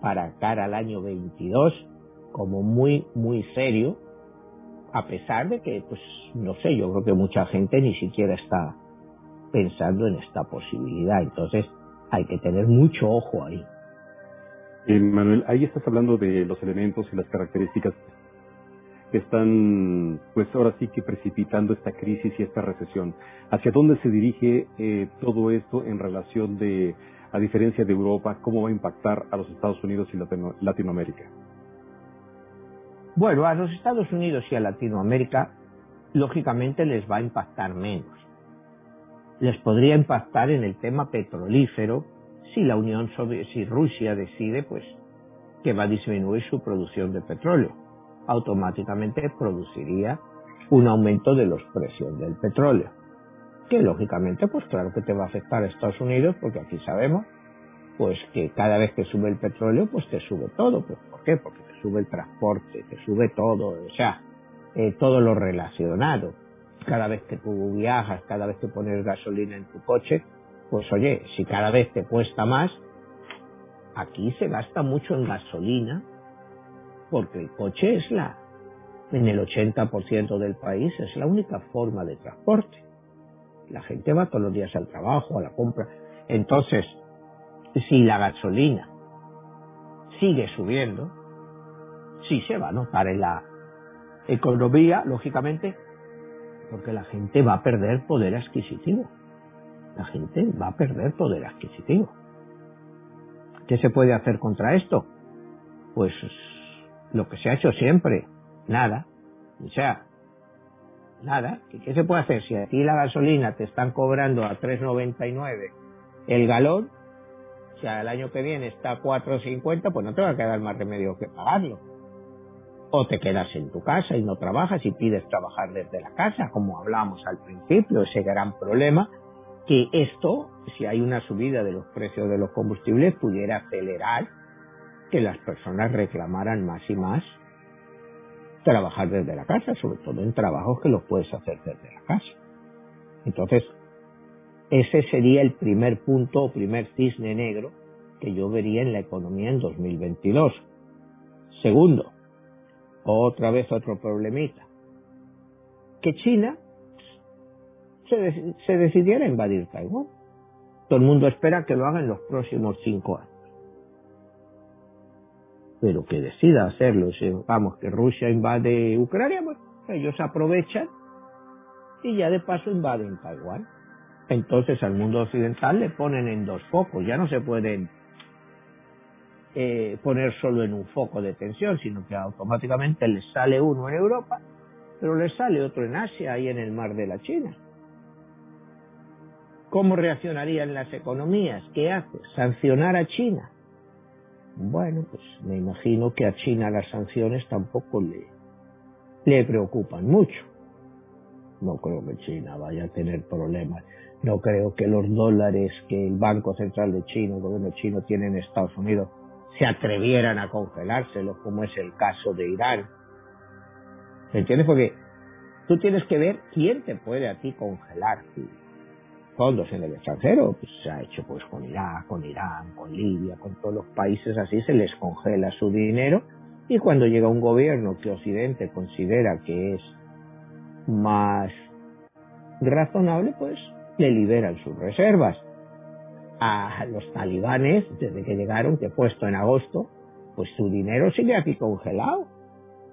para cara al año 22 como muy, muy serio, a pesar de que, pues, no sé, yo creo que mucha gente ni siquiera está pensando en esta posibilidad. Entonces, hay que tener mucho ojo ahí. Eh, Manuel, ahí estás hablando de los elementos y las características que están, pues ahora sí que precipitando esta crisis y esta recesión. ¿Hacia dónde se dirige eh, todo esto en relación de, a diferencia de Europa, cómo va a impactar a los Estados Unidos y Latinoamérica? Bueno, a los Estados Unidos y a Latinoamérica, lógicamente les va a impactar menos. Les podría impactar en el tema petrolífero, si la Unión si Rusia decide pues que va a disminuir su producción de petróleo, automáticamente produciría un aumento de los precios del petróleo, que lógicamente pues claro que te va a afectar a Estados Unidos porque aquí sabemos pues que cada vez que sube el petróleo pues te sube todo, pues ¿por qué? Porque te sube el transporte, te sube todo, o sea, eh, todo lo relacionado. Cada vez que tú viajas, cada vez que pones gasolina en tu coche, pues oye, si cada vez te cuesta más, aquí se gasta mucho en gasolina, porque el coche es la, en el 80% del país, es la única forma de transporte. La gente va todos los días al trabajo, a la compra. Entonces, si la gasolina sigue subiendo, sí se va a notar la economía, lógicamente, porque la gente va a perder poder adquisitivo la gente va a perder poder adquisitivo. ¿Qué se puede hacer contra esto? Pues lo que se ha hecho siempre, nada. O sea, nada. ¿Qué se puede hacer? Si a ti la gasolina te están cobrando a 3,99 el galón, si el año que viene está a 4,50, pues no te va a quedar más remedio que pagarlo. O te quedas en tu casa y no trabajas y pides trabajar desde la casa, como hablamos al principio, ese gran problema que esto, si hay una subida de los precios de los combustibles, pudiera acelerar que las personas reclamaran más y más trabajar desde la casa, sobre todo en trabajos que los puedes hacer desde la casa. Entonces, ese sería el primer punto o primer cisne negro que yo vería en la economía en 2022. Segundo, otra vez otro problemita, que China se, decidiera invadir Taiwán. Todo el mundo espera que lo haga en los próximos cinco años. Pero que decida hacerlo, si vamos, que Rusia invade Ucrania, ellos aprovechan y ya de paso invaden Taiwán. Entonces al mundo occidental le ponen en dos focos, ya no se pueden eh, poner solo en un foco de tensión, sino que automáticamente les sale uno en Europa, pero les sale otro en Asia y en el mar de la China. ¿Cómo reaccionarían las economías? ¿Qué hace? ¿Sancionar a China? Bueno, pues me imagino que a China las sanciones tampoco le, preocupan mucho. No creo que China vaya a tener problemas. No creo que los dólares que el Banco Central de China, el gobierno chino tiene en Estados Unidos, se atrevieran a congelárselos, como es el caso de Irán. ¿Me entiendes? Porque tú tienes que ver quién te puede a ti congelar fondos en el extranjero, pues se ha hecho pues con Irak, con Irán, con Libia, con todos los países así, se les congela su dinero y cuando llega un gobierno que Occidente considera que es más razonable, pues le liberan sus reservas. A los talibanes, desde que llegaron, que puesto en agosto, pues su dinero sigue aquí congelado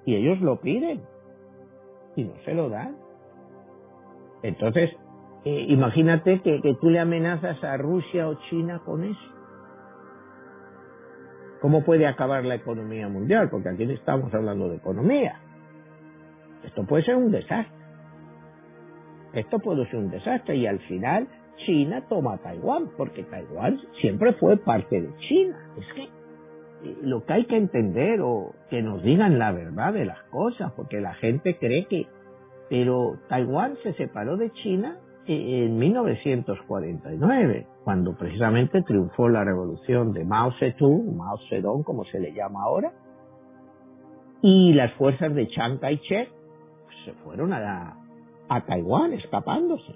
y ellos lo piden y no se lo dan. Entonces, eh, imagínate que, que tú le amenazas a Rusia o China con eso. ¿Cómo puede acabar la economía mundial? Porque aquí estamos hablando de economía. Esto puede ser un desastre. Esto puede ser un desastre y al final China toma Taiwán, porque Taiwán siempre fue parte de China. Es que eh, lo que hay que entender o que nos digan la verdad de las cosas, porque la gente cree que... Pero Taiwán se separó de China en 1949, cuando precisamente triunfó la revolución de Mao Zedong, Mao Zedong como se le llama ahora, y las fuerzas de Chiang Kai-shek pues, se fueron a, a Taiwán escapándose.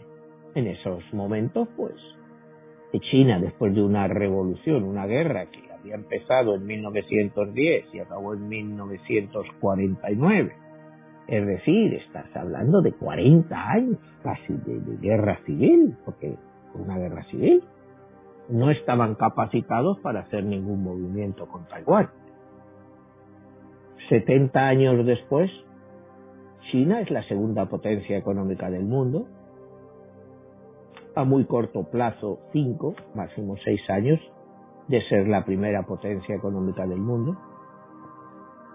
En esos momentos, pues, China, después de una revolución, una guerra que había empezado en 1910 y acabó en 1949, es decir, estás hablando de 40 años casi de, guerra civil, porque una guerra civil. No estaban capacitados para hacer ningún movimiento con Taiwán. 70 años después, China es la segunda potencia económica del mundo. A muy corto plazo, 5, máximo 6 años, de ser la primera potencia económica del mundo.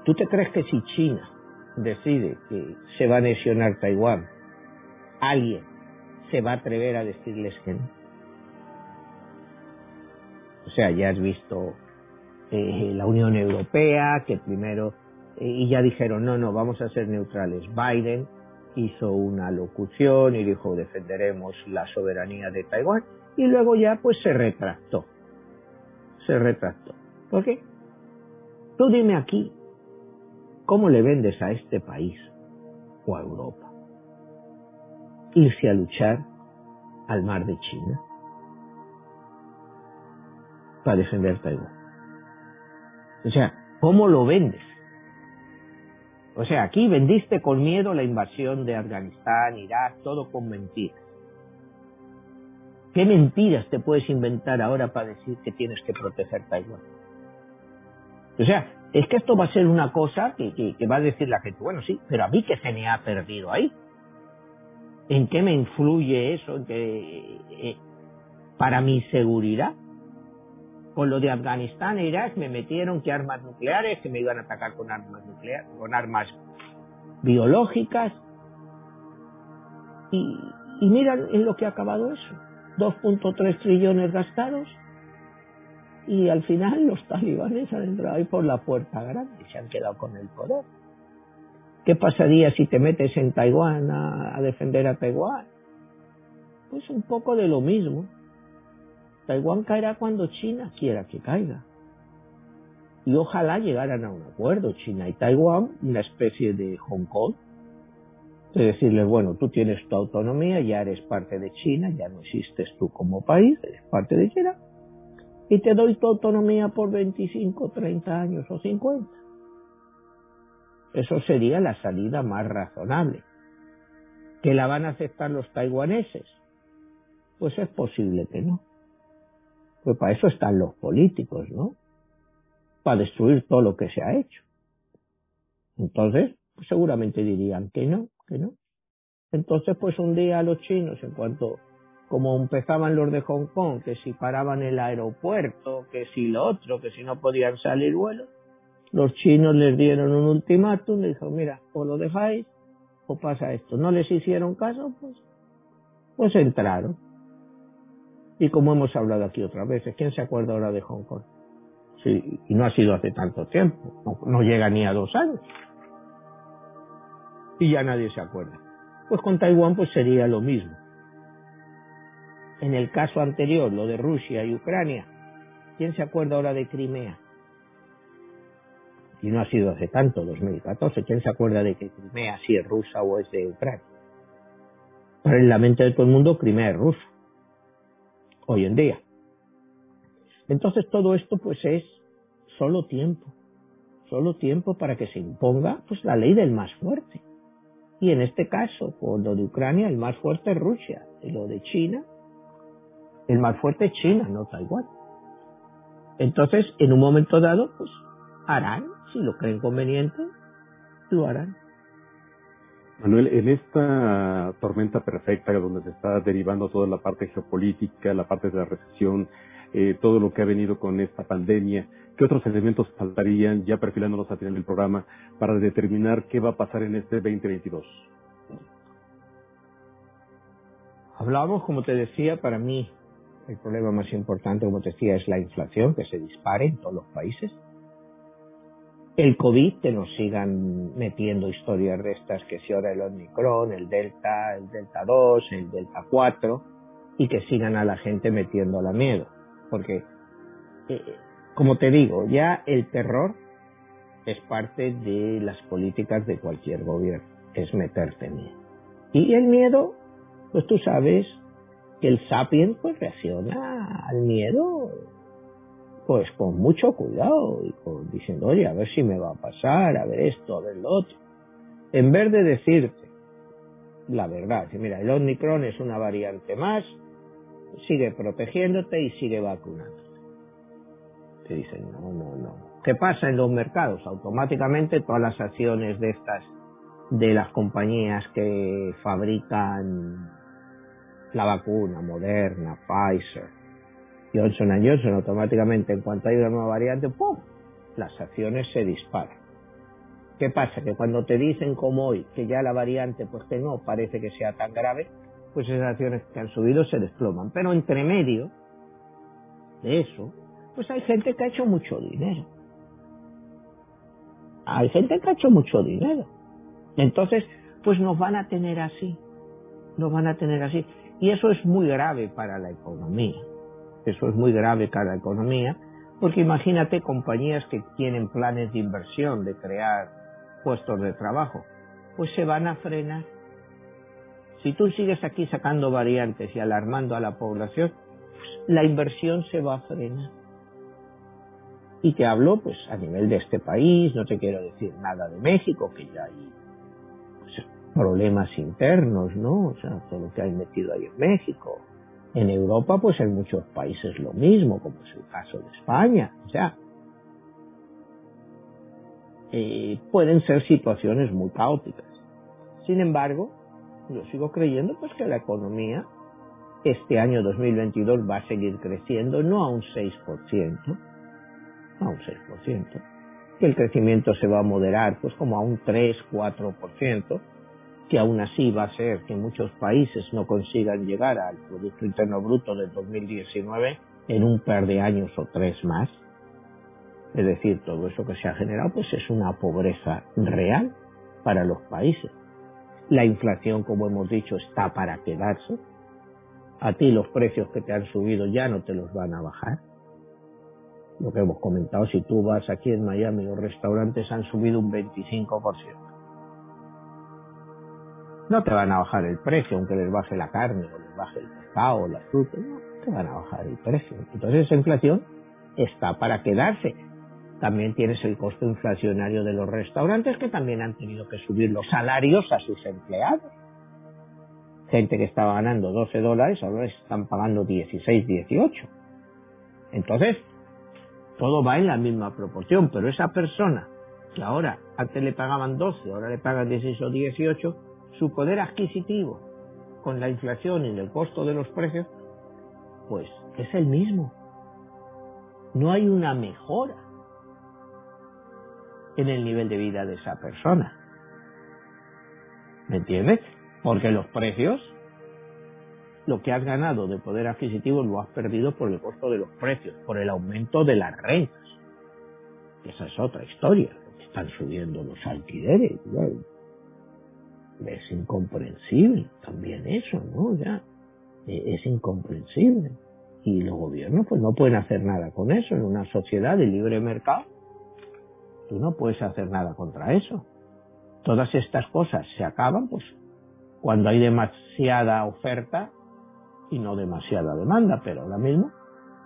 ¿Tú te crees que si China decide que se va a anexionar Taiwán, alguien se va a atrever a decirles que no. O sea, ya has visto eh, la Unión Europea, que primero, eh, y ya dijeron, no, no, vamos a ser neutrales. Biden hizo una locución y dijo, defenderemos la soberanía de Taiwán, y luego ya pues se retractó. Se retractó. ¿Por qué? Tú dime aquí, ¿Cómo le vendes a este país o a Europa? Irse a luchar al mar de China para defender Taiwán. O sea, ¿cómo lo vendes? O sea, aquí vendiste con miedo la invasión de Afganistán, Irak, todo con mentiras. ¿Qué mentiras te puedes inventar ahora para decir que tienes que proteger Taiwán? O sea, es que esto va a ser una cosa que, va a decir la gente, bueno, sí, pero a mí que se me ha perdido ahí. ¿En qué me influye eso? ¿En eh, para mi seguridad? Con lo de Afganistán e Irak me metieron que armas nucleares, que me iban a atacar con armas nucleares, con armas biológicas. Y, y mira en lo que ha acabado eso. 2.3 trillones gastados y al final los talibanes han entrado ahí por la puerta grande y se han quedado con el poder. ¿Qué pasaría si te metes en Taiwán a, defender a Taiwán? Pues un poco de lo mismo. Taiwán caerá cuando China quiera que caiga. Y ojalá llegaran a un acuerdo, China y Taiwán, una especie de Hong Kong, de decirles, bueno, tú tienes tu autonomía, ya eres parte de China, ya no existes tú como país, eres parte de China, y te doy tu autonomía por 25, 30 años o 50. Eso sería la salida más razonable. ¿Que la van a aceptar los taiwaneses? Pues es posible que no. Pues para eso están los políticos, ¿no? Para destruir todo lo que se ha hecho. Entonces, pues seguramente dirían que no, que no. Entonces, pues un día los chinos, en cuanto como empezaban los de Hong Kong, que si paraban el aeropuerto, que si lo otro, que si no podían salir vuelos, los chinos les dieron un ultimátum, les dijo, mira, o lo dejáis o pasa esto. No les hicieron caso, pues, pues entraron. Y como hemos hablado aquí otras veces, ¿quién se acuerda ahora de Hong Kong? Sí, y no ha sido hace tanto tiempo, no, no llega ni a dos años. Y ya nadie se acuerda. Pues con Taiwán pues sería lo mismo en el caso anterior, lo de Rusia y Ucrania, ¿quién se acuerda ahora de Crimea? Y no ha sido hace tanto, 2014, ¿quién se acuerda de que Crimea sí es rusa o es de Ucrania? Para en la mente de todo el mundo, Crimea es rusa, hoy en día. Entonces todo esto pues es solo tiempo, solo tiempo para que se imponga pues la ley del más fuerte. Y en este caso, por lo de Ucrania, el más fuerte es Rusia, y lo de China, el más fuerte es China, no Taiwán. Entonces, en un momento dado, pues harán, si lo creen conveniente, lo harán. Manuel, en esta tormenta perfecta donde se está derivando toda la parte geopolítica, la parte de la recesión, eh, todo lo que ha venido con esta pandemia, ¿qué otros elementos faltarían, ya perfilándonos a final del programa, para determinar qué va a pasar en este 2022? Hablábamos, como te decía, para mí el problema más importante, como te decía, es la inflación, que se dispare en todos los países. El COVID, que nos sigan metiendo historias de estas, que si ahora el Omicron, el Delta, el Delta 2, el Delta 4, y que sigan a la gente metiendo la miedo. Porque, eh, como te digo, ya el terror es parte de las políticas de cualquier gobierno, es meterte miedo. Y el miedo pues tú sabes el sapiens pues reacciona al miedo pues con mucho cuidado y con, diciendo, oye, a ver si me va a pasar, a ver esto, a ver lo otro. En vez de decirte la verdad, que mira, el Omicron es una variante más, sigue protegiéndote y sigue vacunándote. Te dicen, no, no, no. ¿Qué pasa en los mercados? Automáticamente todas las acciones de estas, de las compañías que fabrican la vacuna, Moderna, Pfizer, Johnson Johnson, automáticamente en cuanto hay una nueva variante, ¡pum! Las acciones se disparan. ¿Qué pasa? Que cuando te dicen como hoy que ya la variante, pues que no parece que sea tan grave, pues esas acciones que han subido se desploman. Pero entre medio de eso, pues hay gente que ha hecho mucho dinero. Hay gente que ha hecho mucho dinero. Entonces, pues nos van a tener así. Nos van a tener así. Y eso es muy grave para la economía. Eso es muy grave para la economía, porque imagínate compañías que tienen planes de inversión, de crear puestos de trabajo, pues se van a frenar. Si tú sigues aquí sacando variantes y alarmando a la población, pues la inversión se va a frenar. Y te hablo pues a nivel de este país, no te quiero decir nada de México, que ya hay problemas internos, ¿no? O sea, todo lo que hay metido ahí en México. En Europa, pues en muchos países lo mismo, como es el caso de España. O sea, eh, pueden ser situaciones muy caóticas. Sin embargo, yo sigo creyendo pues que la economía este año 2022 va a seguir creciendo, no a un 6%, no a un 6%, que el crecimiento se va a moderar pues como a un 3, 4%, que aún así va a ser que muchos países no consigan llegar al Producto Interno Bruto del 2019 en un par de años o tres más. Es decir, todo eso que se ha generado pues es una pobreza real para los países. La inflación, como hemos dicho, está para quedarse. A ti los precios que te han subido ya no te los van a bajar. Lo que hemos comentado, si tú vas aquí en Miami, los restaurantes han subido un 25% no te van a bajar el precio, aunque les baje la carne o les baje el pescado la fruta, no te van a bajar el precio. Entonces esa inflación está para quedarse. También tienes el costo inflacionario de los restaurantes que también han tenido que subir los salarios a sus empleados. Gente que estaba ganando 12 dólares ahora están pagando 16, 18. Entonces, todo va en la misma proporción, pero esa persona que ahora antes le pagaban 12, ahora le pagan 16 o 18, su poder adquisitivo con la inflación y el costo de los precios, pues es el mismo. No hay una mejora en el nivel de vida de esa persona. ¿Me entiendes? Porque los precios, lo que has ganado de poder adquisitivo lo has perdido por el costo de los precios, por el aumento de las rentas. Esa es otra historia. Están subiendo los alquileres es incomprensible también eso, ¿no? Ya, e, es incomprensible. Y los gobiernos pues no pueden hacer nada con eso. En una sociedad de libre mercado, tú no puedes hacer nada contra eso. Todas estas cosas se acaban pues cuando hay demasiada oferta y no demasiada demanda, pero ahora mismo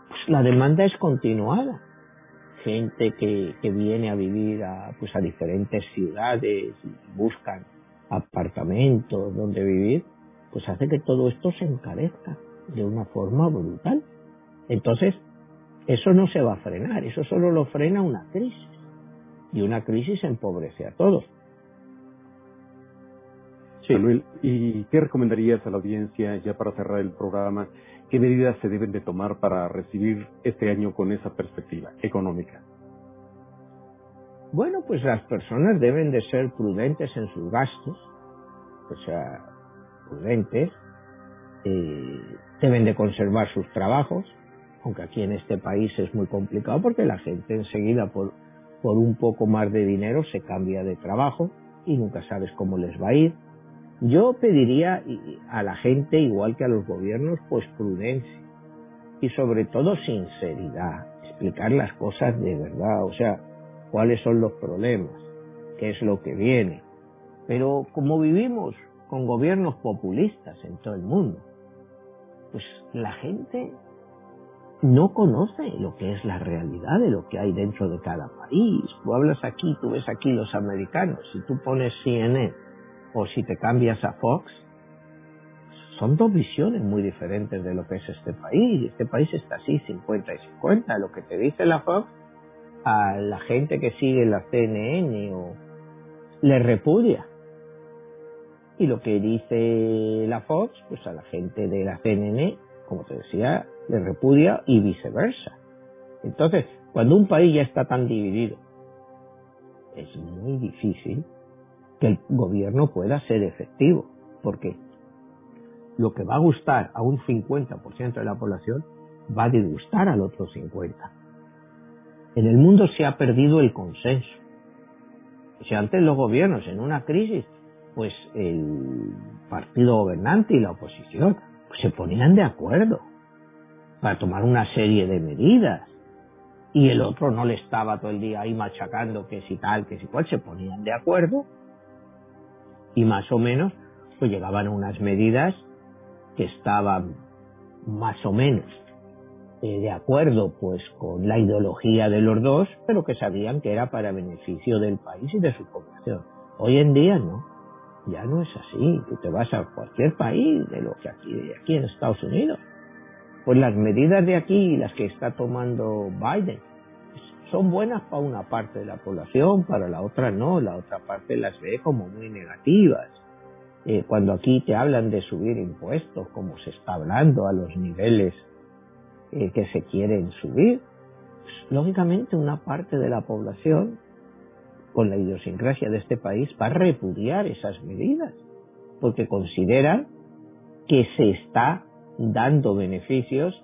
pues la demanda es continuada. Gente que, que viene a vivir a, pues a diferentes ciudades y buscan apartamentos donde vivir, pues hace que todo esto se encarezca de una forma brutal. Entonces, eso no se va a frenar, eso solo lo frena una crisis. Y una crisis empobrece a todos. Manuel, ¿y qué recomendarías a la audiencia, ya para cerrar el programa, qué medidas se deben de tomar para recibir este año con esa perspectiva económica? Bueno, pues las personas deben de ser prudentes en sus gastos, o sea, prudentes, deben de conservar sus trabajos, aunque aquí en este país es muy complicado porque la gente enseguida por, por un poco más de dinero se cambia de trabajo y nunca sabes cómo les va a ir. Yo pediría a la gente, igual que a los gobiernos, pues prudencia y sobre todo sinceridad, explicar las cosas de verdad, o sea, cuáles son los problemas, qué es lo que viene. Pero como vivimos con gobiernos populistas en todo el mundo, pues la gente no conoce lo que es la realidad de lo que hay dentro de cada país. Tú hablas aquí, tú ves aquí los americanos, si tú pones CNN o si te cambias a Fox, son dos visiones muy diferentes de lo que es este país. Este país está así 50 y 50. Lo que te dice la Fox a la gente que sigue la CNN o le repudia. Y lo que dice la Fox, pues a la gente de la CNN, como te decía, le repudia y viceversa. Entonces, cuando un país ya está tan dividido, es muy difícil que el gobierno pueda ser efectivo, porque lo que va a gustar a un 50% de la población va a disgustar al otro 50%. En el mundo se ha perdido el consenso. Si antes los gobiernos en una crisis, pues el partido gobernante y la oposición pues se ponían de acuerdo para tomar una serie de medidas y el otro no le estaba todo el día ahí machacando que si tal, que si cual, se ponían de acuerdo y más o menos pues llegaban unas medidas que estaban más o menos eh, de acuerdo pues con la ideología de los dos, pero que sabían que era para beneficio del país y de su población. Hoy en día no, ya no es así. Tú te vas a cualquier país de lo que aquí, aquí en Estados Unidos. Pues las medidas de aquí, las que está tomando Biden, son buenas para una parte de la población, para la otra no, la otra parte las ve como muy negativas. Eh, cuando aquí te hablan de subir impuestos, como se está hablando a los niveles eh, que se quieren subir, lógicamente una parte de la población, con la idiosincrasia de este país, va a repudiar esas medidas, porque consideran que se está dando beneficios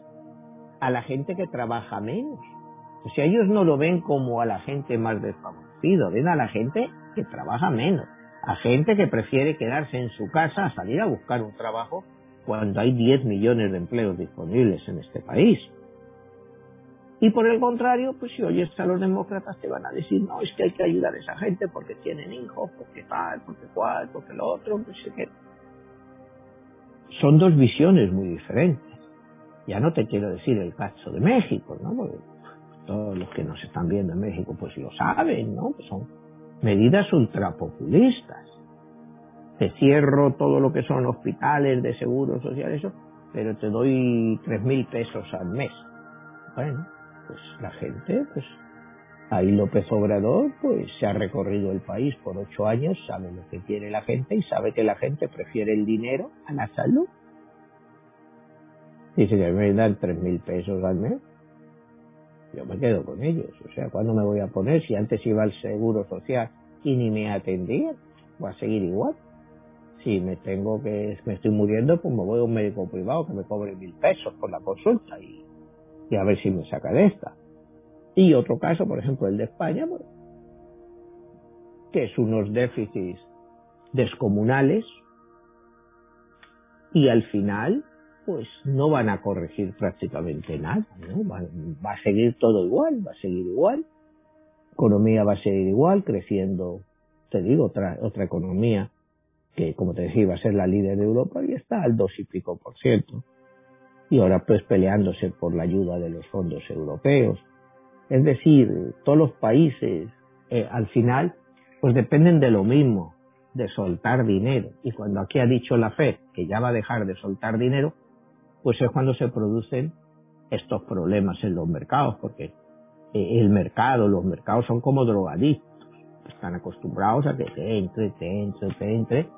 a la gente que trabaja menos. O sea, ellos no lo ven como a la gente más desfavorecida, ven a la gente que trabaja menos, a gente que prefiere quedarse en su casa a salir a buscar un trabajo cuando hay 10 millones de empleos disponibles en este país. Y por el contrario, pues si oyes a los demócratas te van a decir, no, es que hay que ayudar a esa gente porque tienen hijos, porque tal, porque cual, porque lo otro, pues. Son dos visiones muy diferentes. Ya no te quiero decir el caso de México, ¿no? todos los que nos están viendo en México pues lo saben, ¿no? Pues son medidas ultrapopulistas. Te cierro todo lo que son hospitales de seguro social, eso, pero te doy tres mil pesos al mes. Bueno, pues la gente, pues ahí López Obrador, pues se ha recorrido el país por ocho años, sabe lo que quiere la gente y sabe que la gente prefiere el dinero a la salud. Dice que me dan tres mil pesos al mes yo me quedo con ellos. O sea, ¿cuándo me voy a poner? Si antes iba al seguro social y ni me atendían, va a seguir igual. Si me tengo que, me estoy muriendo, pues me voy a un médico privado que me cobre mil pesos por la consulta y, y a ver si me saca de esta. Y otro caso, por ejemplo, el de España, que es unos déficits descomunales y al final pues no van a corregir prácticamente nada, ¿no? Va, a seguir todo igual, va a seguir igual, economía va a seguir igual, creciendo, te digo, otra, otra economía que, como te decía, va a ser la líder de Europa y está al dos y pico por ciento. Y ahora pues peleándose por la ayuda de los fondos europeos. Es decir, todos los países eh, al final pues dependen de lo mismo, de soltar dinero. Y cuando aquí ha dicho la FED que ya va a dejar de soltar dinero, pues es cuando se producen estos problemas en los mercados, porque eh, el mercado, los mercados son como drogadictos, están acostumbrados a que te entre, te entre, te entre,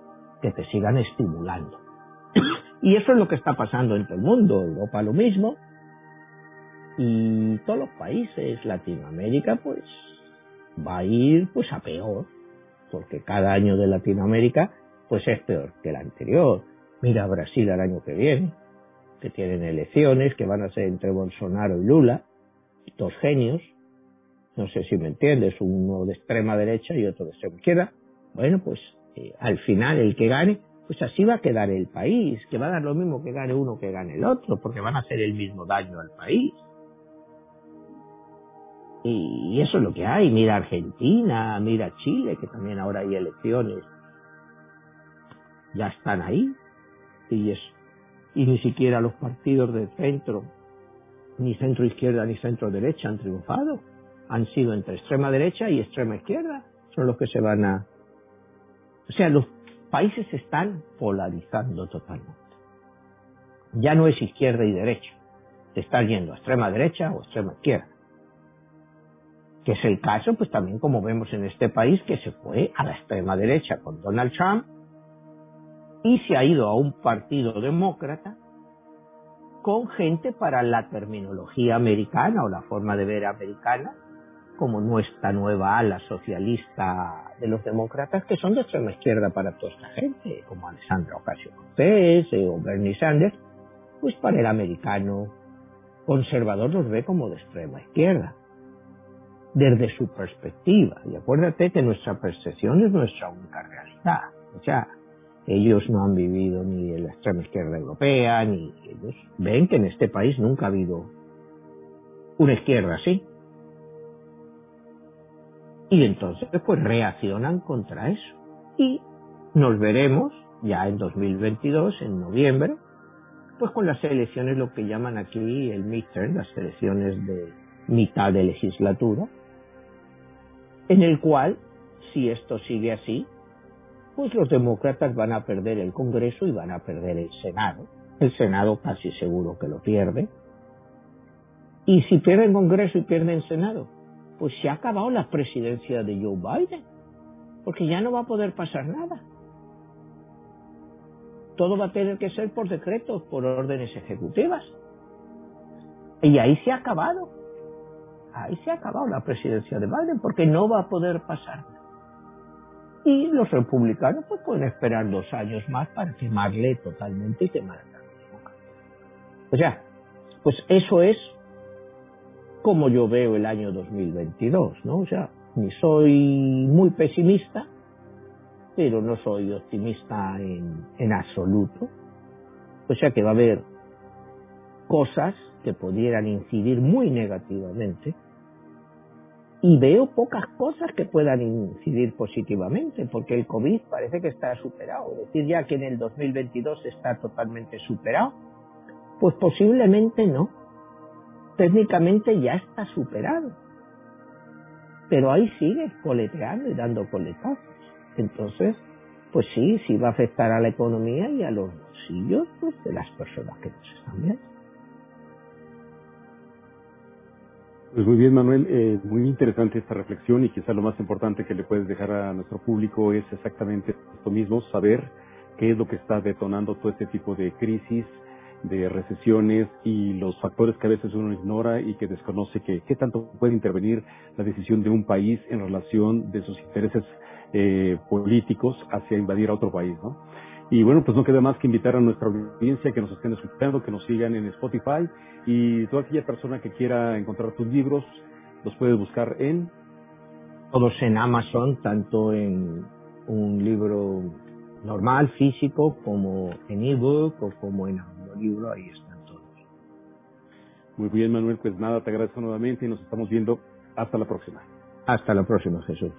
que te sigan estimulando. y eso es lo que está pasando en todo el mundo, Europa lo mismo, y todos los países, Latinoamérica, pues va a ir pues a peor, porque cada año de Latinoamérica pues es peor que el anterior. Mira Brasil el año que viene, que tienen elecciones que van a ser entre Bolsonaro y Lula, dos genios, no sé si me entiendes, uno de extrema derecha y otro de extrema izquierda. Bueno, pues eh, al final el que gane, pues así va a quedar el país, que va a dar lo mismo que gane uno que gane el otro, porque van a hacer el mismo daño al país. Y eso es lo que hay. Mira Argentina, mira Chile, que también ahora hay elecciones. Ya están ahí. Y, y ni siquiera los partidos de centro, ni centro izquierda, ni centro derecha han triunfado. Han sido entre extrema derecha y extrema izquierda. Son los que se van a... O sea, los países se están polarizando totalmente. Ya no es izquierda y derecha. Te estás yendo a extrema derecha o extrema izquierda que es el caso, pues también como vemos en este país, que se fue a la extrema derecha con Donald Trump y se ha ido a un partido demócrata con gente para la terminología americana o la forma de ver americana, como nuestra nueva ala socialista de los demócratas, que son de extrema izquierda para toda esta gente, como Alessandra Ocasio-Cortez eh, o Bernie Sanders, pues para el americano conservador los ve como de extrema izquierda desde su perspectiva. Y acuérdate que nuestra percepción es nuestra única realidad. O sea, ellos no han vivido ni en la extrema izquierda europea, ni ellos ven que en este país nunca ha habido una izquierda así. Y entonces pues reaccionan contra eso. Y nos veremos ya en 2022, en noviembre, pues con las elecciones, lo que llaman aquí el midterm, las elecciones de mitad de legislatura, en el cual, si esto sigue así, pues los demócratas van a perder el Congreso y van a perder el Senado. El Senado casi seguro que lo pierde. Y si pierden Congreso y pierden Senado, pues se ha acabado la presidencia de Joe Biden, porque ya no va a poder pasar nada. Todo va a tener que ser por decretos, por órdenes ejecutivas. Y ahí se ha acabado ahí se ha acabado la presidencia de Biden porque no va a poder pasar. Y los republicanos pues pueden esperar dos años más para quemarle totalmente y quemar O sea, pues eso es como yo veo el año 2022, ¿no? O sea, ni soy muy pesimista, pero no soy optimista en, absoluto. O sea que va a haber cosas que pudieran incidir muy negativamente y veo pocas cosas que puedan incidir positivamente, porque el COVID parece que está superado. Decir ya que en el 2022 está totalmente superado, pues posiblemente no. Técnicamente ya está superado. Pero ahí sigue coleteando y dando coletazos. Entonces, pues sí, sí va a afectar a la economía y a los bolsillos pues, de las personas que nos están viendo. Pues muy bien, Manuel. Eh, muy interesante esta reflexión y quizá lo más importante que le puedes dejar a nuestro público es exactamente esto mismo, saber qué es lo que está detonando todo este tipo de crisis, de recesiones y los factores que a veces uno ignora y que desconoce que qué tanto puede intervenir la decisión de un país en relación de sus intereses eh, políticos hacia invadir a otro país, ¿no? Y bueno, pues no queda más que invitar a nuestra audiencia que nos estén escuchando, que nos sigan en Spotify y toda aquella persona que quiera encontrar tus libros, los puedes buscar en... Todos en Amazon, tanto en un libro normal, físico, como en ebook o como en audiolibro, ahí están todos. Muy bien, Manuel, pues nada, te agradezco nuevamente y nos estamos viendo. Hasta la próxima. Hasta la próxima, Jesús.